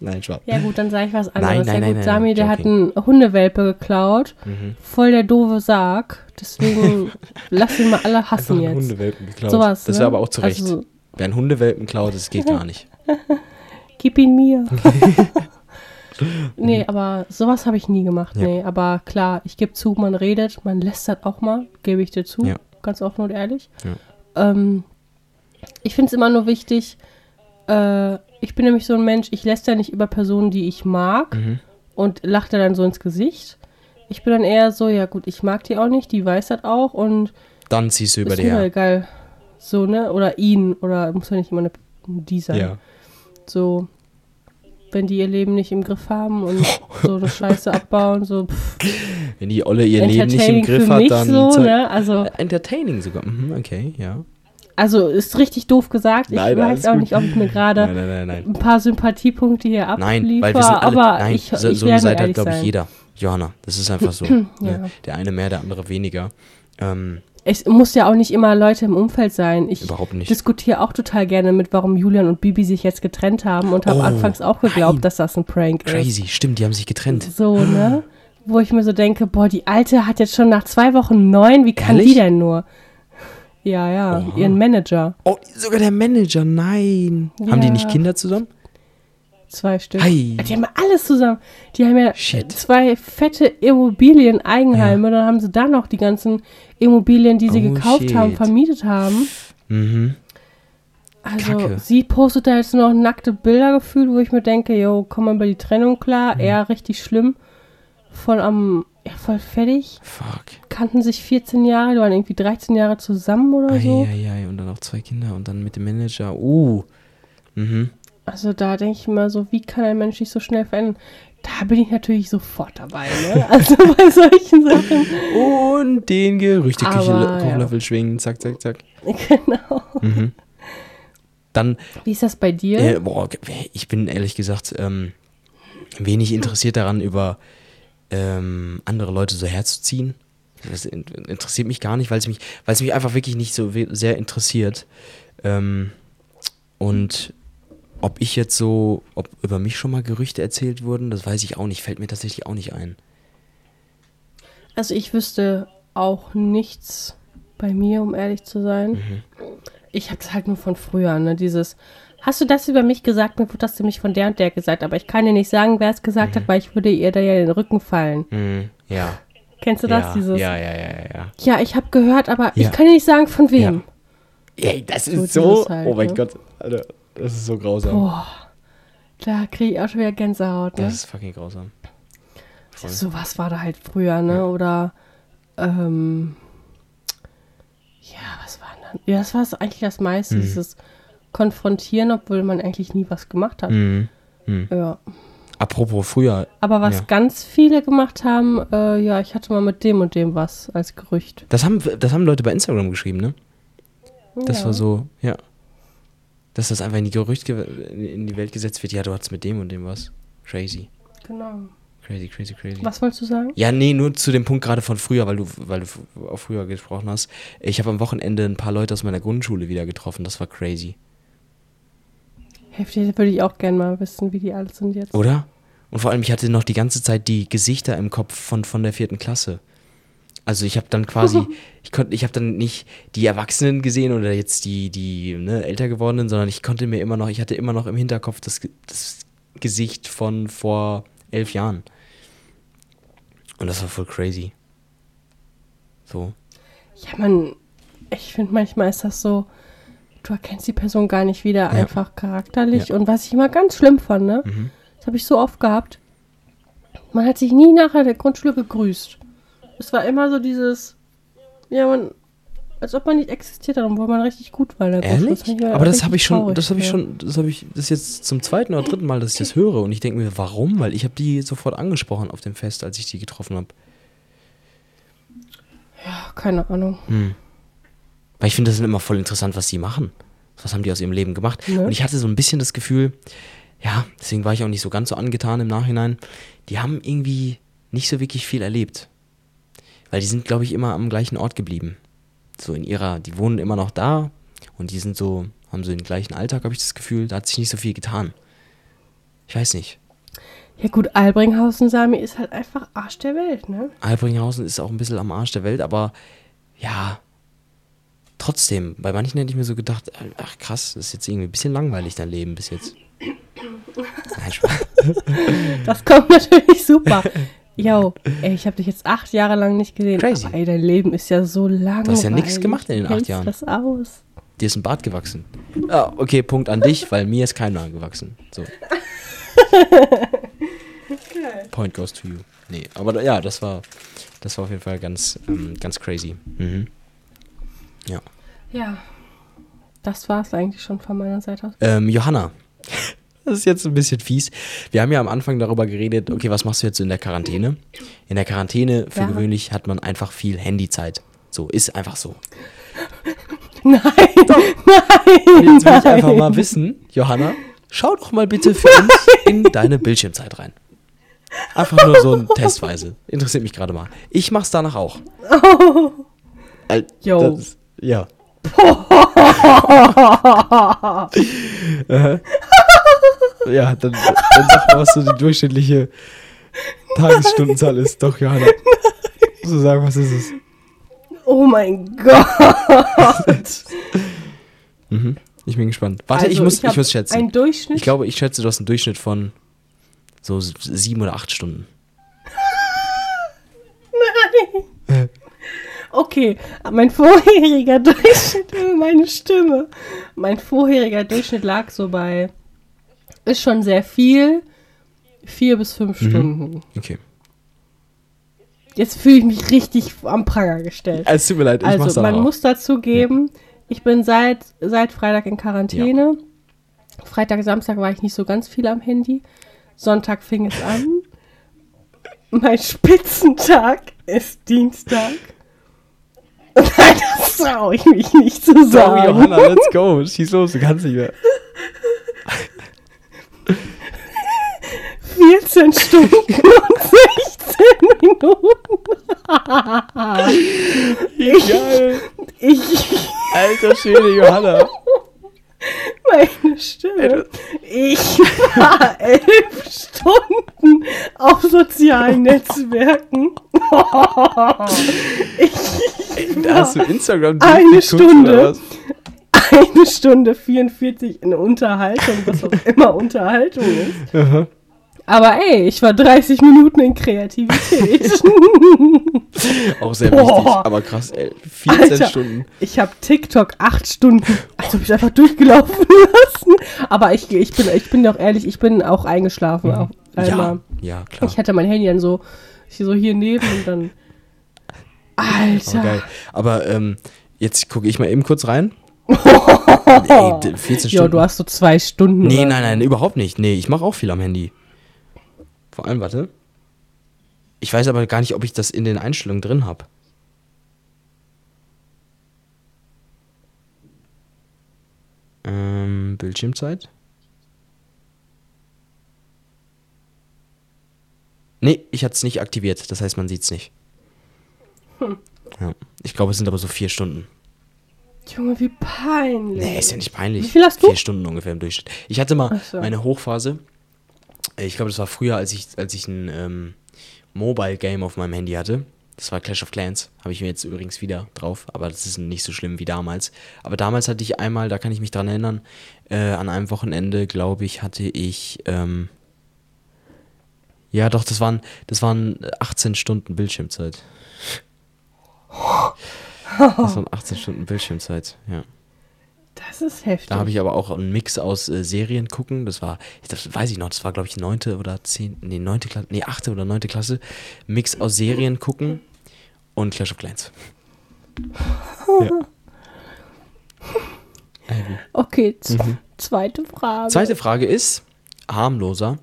Nein, Spaß. Ja gut, dann sage ich was anderes. Nein, nein, ja nein, gut, nein, Sami, der hat joking. einen Hundewelpe geklaut. Mhm. Voll der doofe Sarg. Deswegen lass ihn mal alle Einfach hassen einen jetzt. Hundewelpen geklaut. Sowas, das ne? wäre aber auch zu Recht. Also- Wer einen Hundewelpen klaut, das geht gar nicht. Gib ihn mir. Nee, aber sowas habe ich nie gemacht. Ja. Nee, aber klar, ich gebe zu, man redet, man lästert auch mal, gebe ich dir zu, Ja. ganz offen und ehrlich. Ähm, ich finde es immer nur wichtig, äh, ich bin nämlich so ein Mensch, ich lästere nicht über Personen, die ich mag Mhm. und lache dann so ins Gesicht. Ich bin dann eher so, ja gut, ich mag die auch nicht, die weiß das auch und Dann ziehst du über die her. egal. So, ne? Oder ihn, oder muss ja nicht immer eine die sein. Ja. So, wenn die ihr Leben nicht im Griff haben und so eine Scheiße abbauen, so pff, Wenn die Olle ihr Leben nicht im Griff für hat, dann. so, zeig- ne? Also, Äh, Entertaining sogar. Mhm, okay, ja. also ist richtig doof gesagt. Ich Nein, weiß auch gut. nicht, ob ich mir gerade ein paar Sympathiepunkte hier abliefer, Nein, weil wir sind alle, aber nein, ich, so, ich so eine Seite hat, glaube ich, sein. jeder. Johanna, das ist einfach so. Ja. ne? Der eine mehr, der andere weniger. Ähm, Es muss ja auch nicht immer Leute im Umfeld sein. Ich überhaupt nicht. diskutiere auch total gerne mit, warum Julian und Bibi sich jetzt getrennt haben und habe Oh, anfangs auch geglaubt, nein. dass das ein Prank ist. Crazy, stimmt, die haben sich getrennt. So, ne? Wo ich mir so denke, boah, die Alte hat jetzt schon nach zwei Wochen neun, wie kann Ehrlich? die denn nur? Ja, ja, Oha. ihren Manager. Oh, sogar der Manager, nein. Haben die Ja. nicht Kinder zusammen? Zwei Stück. Hi. Die haben ja alles zusammen. Die haben ja Shit. zwei fette Immobilien-Eigenheime. Dann haben sie da noch die ganzen Immobilien, die sie Oh, gekauft shit. haben, vermietet haben. Mhm. Also Kacke. sie postet da jetzt noch nackte Bilder gefühlt, wo ich mir denke, yo, komm mal über die Trennung klar. Mhm. Er richtig schlimm. Voll am, ja, voll fertig. Fuck. Kannten sich 14 Jahre, die waren irgendwie 13 Jahre zusammen oder so. Eieiei, und dann noch zwei Kinder und dann mit dem Manager. Uh. Mhm. Also da denke ich immer so, wie kann ein Mensch sich so schnell verändern? Da bin ich natürlich sofort dabei, ne? Also bei solchen Sachen. Und den Gerüchteküche Aber, ja. Schwingen, zack, zack, zack. genau. Mhm. Dann, Wie ist das bei dir? äh, boah, ich bin ehrlich gesagt ähm, wenig interessiert daran, über ähm, andere Leute so herzuziehen. Das in- interessiert mich gar nicht, weil es mich, weil es mich einfach wirklich nicht so sehr interessiert. Ähm, und ob ich jetzt so, ob über mich schon mal Gerüchte erzählt wurden, das weiß ich auch nicht, fällt mir tatsächlich auch nicht ein. Also ich wüsste auch nichts bei mir, um ehrlich zu sein. Mhm. Ich habe das halt nur von früher, ne? Dieses, hast du das über mich gesagt? Mir wurde das nämlich von der und der gesagt, aber ich kann dir nicht sagen, wer es gesagt Mhm. hat, weil ich würde ihr da ja in den Rücken fallen. Mhm, ja. Kennst du das? ja, Dieses, ja, ja, ja, ja, ja. Ja, ich habe gehört, aber Ja. ich kann dir nicht sagen, von wem. Ey, das So ist so. dieses halt, oh mein ne? Gott, Alter, das ist so grausam. Boah, da kriege ich auch schon wieder Gänsehaut, ne? Das ist fucking grausam. Voll. So was war da halt früher, ne? Oder, ähm, ja, was war denn? Ja, das war eigentlich das meiste, Hm. dieses Konfrontieren, obwohl man eigentlich nie was gemacht hat. Mhm. Mhm. Ja. Apropos früher, Aber was Ja. ganz viele gemacht haben, äh, ja, ich hatte mal mit dem und dem was als Gerücht. das haben, das haben Leute bei Instagram geschrieben, ne? Das ja. war so, ja. Dass das einfach in die Gerüchte in die Welt gesetzt wird, ja, du hattest mit dem und dem was. Crazy. Genau. Crazy, crazy, crazy. Was wolltest du sagen? Ja, nee, nur zu dem Punkt gerade von früher, weil du, weil du auch früher gesprochen hast. Ich habe am Wochenende ein paar Leute aus meiner Grundschule wieder getroffen, das war crazy. Heftig, würde ich auch gerne mal wissen, wie die alle sind jetzt. Oder? Und vor allem, ich hatte noch die ganze Zeit die Gesichter im Kopf von, von der vierten Klasse. Also ich habe dann quasi, ich konnte, ich habe dann nicht die Erwachsenen gesehen oder jetzt die, die ne, älter gewordenen, sondern ich konnte mir immer noch, ich hatte immer noch im Hinterkopf das, das Gesicht von vor elf Jahren. Und das war voll crazy. So. Ja, man, ich finde manchmal ist das so, du erkennst die Person gar nicht wieder, einfach charakterlich. Ja. Und was ich immer ganz schlimm fand, ne? Mhm. Das habe ich so oft gehabt. Man hat sich nie nachher der Grundschule gegrüßt. Es war immer so dieses, ja, man, als ob man nicht existiert hat, obwohl man richtig gut war. Ehrlich? ich immer Aber das habe ich schon, das habe ich ja. schon, das habe ich, das ist jetzt zum zweiten oder dritten Mal, dass ich das höre und ich denke mir, warum? Weil ich habe die sofort angesprochen auf dem Fest, als ich die getroffen habe. Ja, keine Ahnung. Hm. Weil ich finde das dann immer voll interessant, was die machen. Was haben die aus ihrem Leben gemacht? Ne? Und ich hatte so ein bisschen das Gefühl, ja, deswegen war ich auch nicht so ganz so angetan im Nachhinein. Die haben irgendwie nicht so wirklich viel erlebt. Weil die sind, glaube ich, immer am gleichen Ort geblieben. So in ihrer, die wohnen immer noch da und die sind so, haben so den gleichen Alltag, habe ich das Gefühl. Da hat sich nicht so viel getan. Ich weiß nicht. Ja gut, Albringhausen, Sami, ist halt einfach Arsch der Welt, ne? Albringhausen ist auch ein bisschen am Arsch der Welt, aber ja, trotzdem, bei manchen hätte ich mir so gedacht, ach krass, das ist jetzt irgendwie ein bisschen langweilig dein Leben bis jetzt. Nein, Spaß. Das kommt natürlich super. Yo, ey, ich habe dich jetzt acht Jahre lang nicht gesehen. Crazy. Aber ey, dein Leben ist ja so lang. Du hast ja nichts gemacht in den acht Jahren. das aus? Dir ist ein Bart gewachsen. Ah, okay, Punkt an dich, weil mir ist kein Bart gewachsen. So. Point goes to you. Nee, aber ja, das war, das war auf jeden Fall ganz, ähm, ganz crazy. Mhm. Ja. Ja. Das war's eigentlich schon von meiner Seite aus. Ähm, Johanna, das ist jetzt ein bisschen fies. Wir haben ja am Anfang darüber geredet, okay, was machst du jetzt in der Quarantäne? In der Quarantäne, für Ja. gewöhnlich, hat man einfach viel Handyzeit. So, ist einfach so. Nein, Und nein, jetzt will ich einfach nein. mal wissen, Johanna, schau doch mal bitte für uns in deine Bildschirmzeit rein. Einfach nur so ein testweise. Interessiert mich gerade mal. Ich mach's danach auch. Al- Yo. das- ja. Ja, dann, dann sag mal, was so die durchschnittliche Tagesstundenzahl ist. Doch, Johanna. So sagen, was ist es? Oh mein Gott. Mhm. Ich bin gespannt. Warte, ich Also, muss, ich, hab muss schätzen. Ein Durchschnitt. Ich glaube, ich schätze, du hast einen Durchschnitt von so sieben oder acht Stunden. Okay, mein vorheriger Durchschnitt, meine Stimme. Mein vorheriger Durchschnitt lag so bei, ist schon sehr viel, vier bis fünf Mhm. Stunden. Okay. Jetzt fühle ich mich richtig am Pranger gestellt. Es tut mir leid, ich mach's Also, aber man auch. muss dazu geben, ich bin seit, seit Freitag in Quarantäne. Freitag, Samstag war ich nicht so ganz viel am Handy. Sonntag fing es an. Mein Spitzentag ist Dienstag. Nein, das traue ich mich nicht zu Sorry, sagen. Johanna, let's go. Schieß los, du kannst nicht mehr. 14 Stunden und 16 Minuten. Geil. Ich, Alter Schwede, Johanna. meine Stimme. Ich war elf Stunden auf sozialen Netzwerken. Ich Da hast du Instagram Eine Stunde. eine Stunde 44 in Unterhaltung, was auch immer Unterhaltung ist. Aber ey, ich war 30 Minuten in Kreativität. Auch sehr Boah. wichtig, aber krass, ey. 14 Alter. Stunden. Ich habe TikTok acht Stunden, als ob ich einfach durchgelaufen lassen. Aber ich, ich bin, ich bin doch ehrlich, ich bin auch eingeschlafen. Auch Ja, einmal. ja, klar. Ich hatte mein Handy dann so, so hier neben und dann. Oh, Alter. geil. Aber ähm, jetzt gucke ich mal eben kurz rein. Ey, d- 14 Ja, Stunden. du hast so zwei Stunden. Nee, nein, nein, überhaupt nicht. Nee, ich mache auch viel am Handy. Vor allem, warte. Ich weiß aber gar nicht, ob ich das in den Einstellungen drin habe. Ähm, Bildschirmzeit. Nee, ich hatte es nicht aktiviert. Das heißt, man sieht es nicht. Hm. Ja. Ich glaube, es sind aber so vier Stunden. Junge, wie peinlich. Nee, ist ja nicht peinlich. Wie viel hast du? Vier Stunden ungefähr im Durchschnitt. Ich hatte mal so. meine Hochphase. Äh, Ich glaube, das war früher, als ich, als ich ein ähm, Mobile-Game auf meinem Handy hatte. Das war Clash of Clans. Habe ich mir jetzt übrigens wieder drauf. Aber das ist nicht so schlimm wie damals. Aber damals hatte ich einmal, da kann ich mich dran erinnern, äh, an einem Wochenende, glaube ich, hatte ich. Ähm, ja, doch, das waren, das waren 18 Stunden Bildschirmzeit. Das waren 18 Stunden Bildschirmzeit, ja. Das ist heftig. Da habe ich aber auch einen Mix aus äh, Serien gucken. Das war, das weiß ich noch, das war glaube ich neunte oder zehn, nee, neunte Klasse, nee, achte oder neunte Klasse. Mix aus Serien gucken und Clash of Clans. ja. Okay, z- zweite Frage. Zweite Frage ist, harmloser,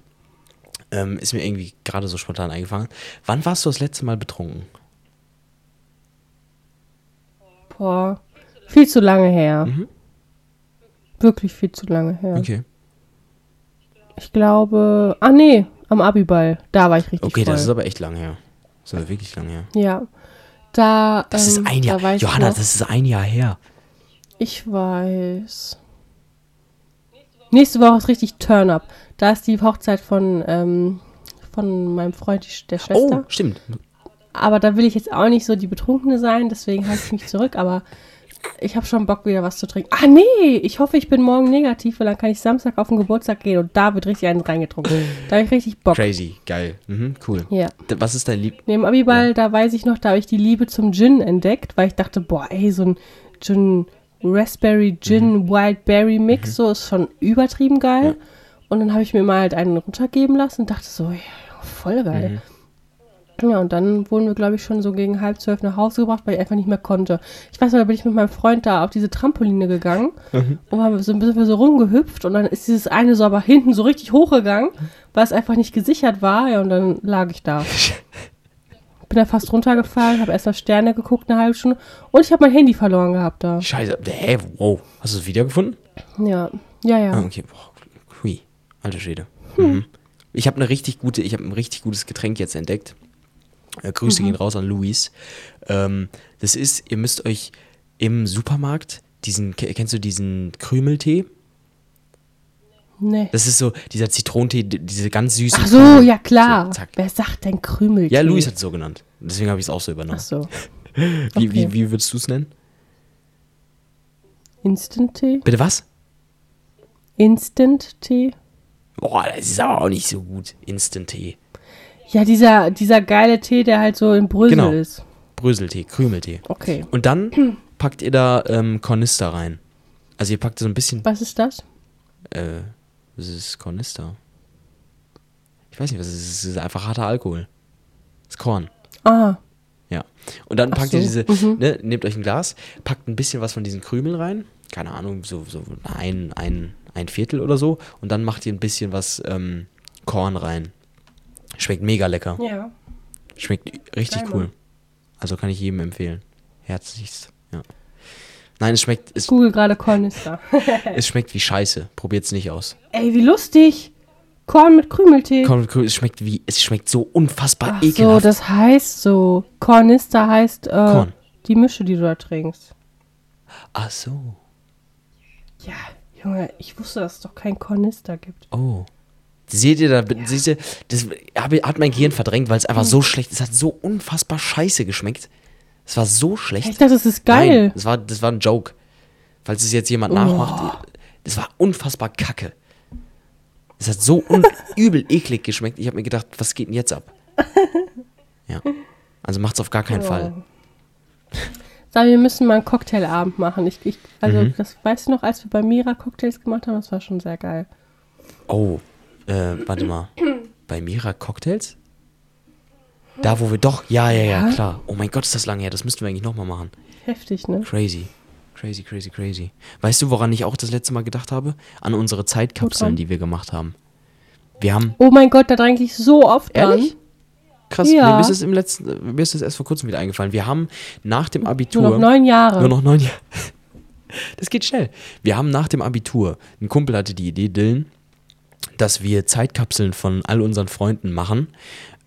ähm, ist mir irgendwie gerade so spontan eingefallen. Wann warst du das letzte Mal betrunken? Boah, viel zu lange her. Mhm. Wirklich viel zu lange her. Okay. Ich glaube, ah nee, am Abiball, da war ich richtig Okay, voll. das ist aber echt lange her. Das ist aber wirklich lange her. ja, da. Das ähm, ist ein Jahr. Da Johanna, noch, das ist ein Jahr her. Ich weiß. Nächste Woche ist richtig Turn-Up. Da ist die Hochzeit von, ähm, von meinem Freund, der Oh, Schwester. stimmt. Aber da will ich jetzt auch nicht so die Betrunkene sein, deswegen halte ich mich zurück. Aber Ich habe schon Bock, wieder was zu trinken. Ah, nee, ich hoffe, ich bin morgen negativ, weil dann kann ich Samstag auf den Geburtstag gehen und da wird richtig einen reingetrunken. Da habe ich richtig Bock. Crazy, geil. Mhm, cool. Ja. Was ist dein Lieb... Neben Abiball, da weiß ich noch, da habe ich die Liebe zum Gin entdeckt, weil ich dachte, boah, ey, so ein Gin, Raspberry Gin Wild Berry Mix, so ist schon übertrieben geil. Und dann habe ich mir mal halt einen runtergeben lassen und dachte so, ja, voll geil. Ja, und dann wurden wir, glaube ich, schon so gegen halb zwölf nach Hause gebracht, weil ich einfach nicht mehr konnte. Ich weiß noch, da bin ich mit meinem Freund da auf diese Trampoline gegangen und haben so ein bisschen so rumgehüpft und dann ist dieses eine so aber hinten so richtig hochgegangen, weil es einfach nicht gesichert war. Ja, und dann lag ich da. Bin da fast runtergefallen, habe erst mal Sterne geguckt, eine halbe Stunde. Und ich habe mein Handy verloren gehabt da. Scheiße. Hä? Wow. Hast du es wiedergefunden? Ja, ja, ja. Ah, okay. Boah, hui. Alter Schwede. Mhm. Ich habe eine richtig gute, ich habe ein richtig gutes Getränk jetzt entdeckt. Äh, Grüße gehen raus an Luis. Ähm, das ist, ihr müsst euch im Supermarkt diesen, ke- kennst du diesen Krümeltee? Nee. Das ist so dieser Zitronentee, diese ganz süße. Ach so, Krümel. ja klar. So. Wer sagt denn Krümel? Ja, Luis hat es so genannt. Deswegen habe ich es auch so Ach übernommen. so. Wie, wie, okay. wie würdest du es nennen? Instant-Tee? Bitte was? Instant-Tee? Boah, das ist aber auch nicht so gut. Instant-Tee. Ja, dieser, dieser geile Tee, der halt so in Brösel Genau. ist. Bröseltee, Krümeltee. Okay. Und dann packt ihr da ähm, Kornister rein. Also ihr packt so ein bisschen. Was ist das? Äh, was ist Kornister? Ich weiß nicht, was es ist. Es ist einfach harter Alkohol. Das ist Korn. Ah, Ja. Und dann Ach packt ihr so, diese, mhm. ne, nehmt euch ein Glas, packt ein bisschen was von diesen Krümeln rein. Keine Ahnung, so, so ein, ein, ein Viertel oder so. Und dann macht ihr ein bisschen was ähm, Korn rein. Schmeckt mega lecker. ja. Schmeckt richtig Geil, cool. Also kann ich jedem empfehlen. Herzlichst. Ja. Nein, es schmeckt, es, Google gerade Kornister. es schmeckt wie Scheiße. Probiert's nicht aus. Ey, wie lustig. Korn mit Krümeltee. Korn mit Krü- es schmeckt wie, es schmeckt so unfassbar Ach so, ekelhaft. das heißt so. Kornister heißt äh, Korn. die Mische, die du da trinkst. Ach so. Ja, Junge, ich wusste, dass es doch kein Kornister gibt. Oh. Seht ihr da, siehst ihr, das hat mein Gehirn verdrängt, weil es einfach Hm. so schlecht, es hat so unfassbar scheiße geschmeckt. Es war so schlecht. Ich dachte, das ist geil. Nein, das war, das war ein Joke. Falls es jetzt jemand nachmacht, das war unfassbar kacke. Es hat so übel eklig geschmeckt. Ich habe mir gedacht, was geht denn jetzt ab? Ja. Also macht's auf gar keinen Fall. Sag, wir müssen mal einen Cocktailabend machen. Ich, ich, also, Mhm. das weißt du noch, als wir bei Mira Cocktails gemacht haben, das war schon sehr geil. Oh, äh, warte mal. Bei Mira Cocktails? Da, wo wir doch, ja, ja, ja, klar. Oh mein Gott, ist das lange her. Das müssten wir eigentlich nochmal machen. Heftig, ne? Crazy. Crazy, crazy, crazy. Weißt du, woran ich auch das letzte Mal gedacht habe? An unsere Zeitkapseln, die wir gemacht haben. Wir haben, Oh mein Gott, da denke ich so oft Ehrlich? dran. krass, Ja. mir ist es im letzten, mir ist es erst vor kurzem wieder eingefallen. Wir haben nach dem Abitur. Nur noch neun Jahre. Nur noch neun Jahre. Das geht schnell. Wir haben nach dem Abitur, ein Kumpel hatte die Idee, Dylan, dass wir Zeitkapseln von all unseren Freunden machen,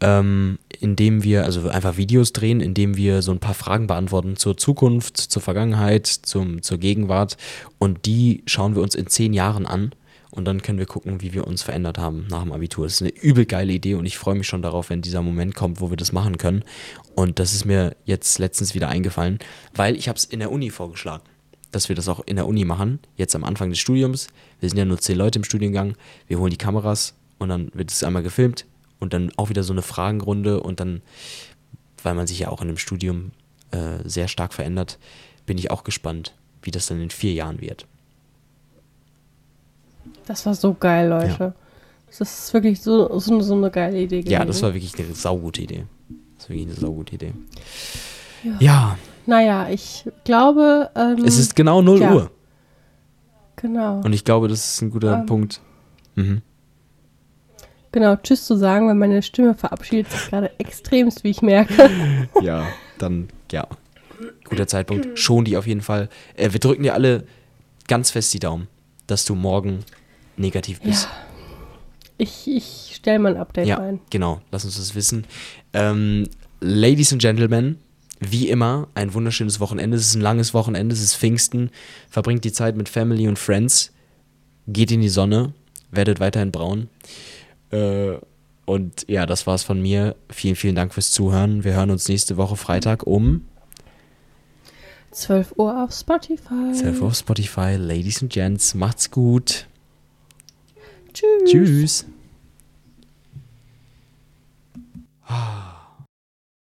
ähm, indem wir, also einfach Videos drehen, indem wir so ein paar Fragen beantworten zur Zukunft, zur Vergangenheit, zum, zur Gegenwart und die schauen wir uns in zehn Jahren an und dann können wir gucken, wie wir uns verändert haben nach dem Abitur. Das ist eine übel geile Idee und ich freue mich schon darauf, wenn dieser Moment kommt, wo wir das machen können. Und das ist mir jetzt letztens wieder eingefallen, weil ich habe es in der Uni vorgeschlagen, dass wir das auch in der Uni machen, jetzt am Anfang des Studiums. Wir sind ja nur zehn Leute im Studiengang, wir holen die Kameras und dann wird es einmal gefilmt und dann auch wieder so eine Fragenrunde und dann, weil man sich ja auch in dem Studium äh, sehr stark verändert, bin ich auch gespannt, wie das dann in vier Jahren wird. Das war so geil, Leute. Das ist wirklich so, so, so eine geile Idee gewesen. Ja, das war wirklich eine saugute Idee. Das war wirklich eine saugute Idee. Ja. Ja, Naja, ich glaube. Ähm, es ist genau 0 ja. Uhr. Genau. Und ich glaube, das ist ein guter Ähm. Punkt. Mhm. Genau, Tschüss zu sagen, weil meine Stimme verabschiedet sich gerade extremst, wie ich merke. Ja, dann, ja. Guter Zeitpunkt. Schon die auf jeden Fall. Äh, wir drücken dir alle ganz fest die Daumen, dass du morgen negativ bist. Ja. Ich, ich stelle mal ein Update Ja, rein. genau. Lass uns das wissen. Ähm, Ladies and Gentlemen, wie immer ein wunderschönes Wochenende. Es ist ein langes Wochenende, es ist Pfingsten. Verbringt die Zeit mit Family und Friends. Geht in die Sonne, werdet weiterhin braun. Äh, und ja, das war's von mir. Vielen, vielen Dank fürs Zuhören. Wir hören uns nächste Woche Freitag um 12 Uhr auf Spotify. 12 Uhr auf Spotify. Ladies and Gents, macht's gut. Tschüss. Tschüss. Ah.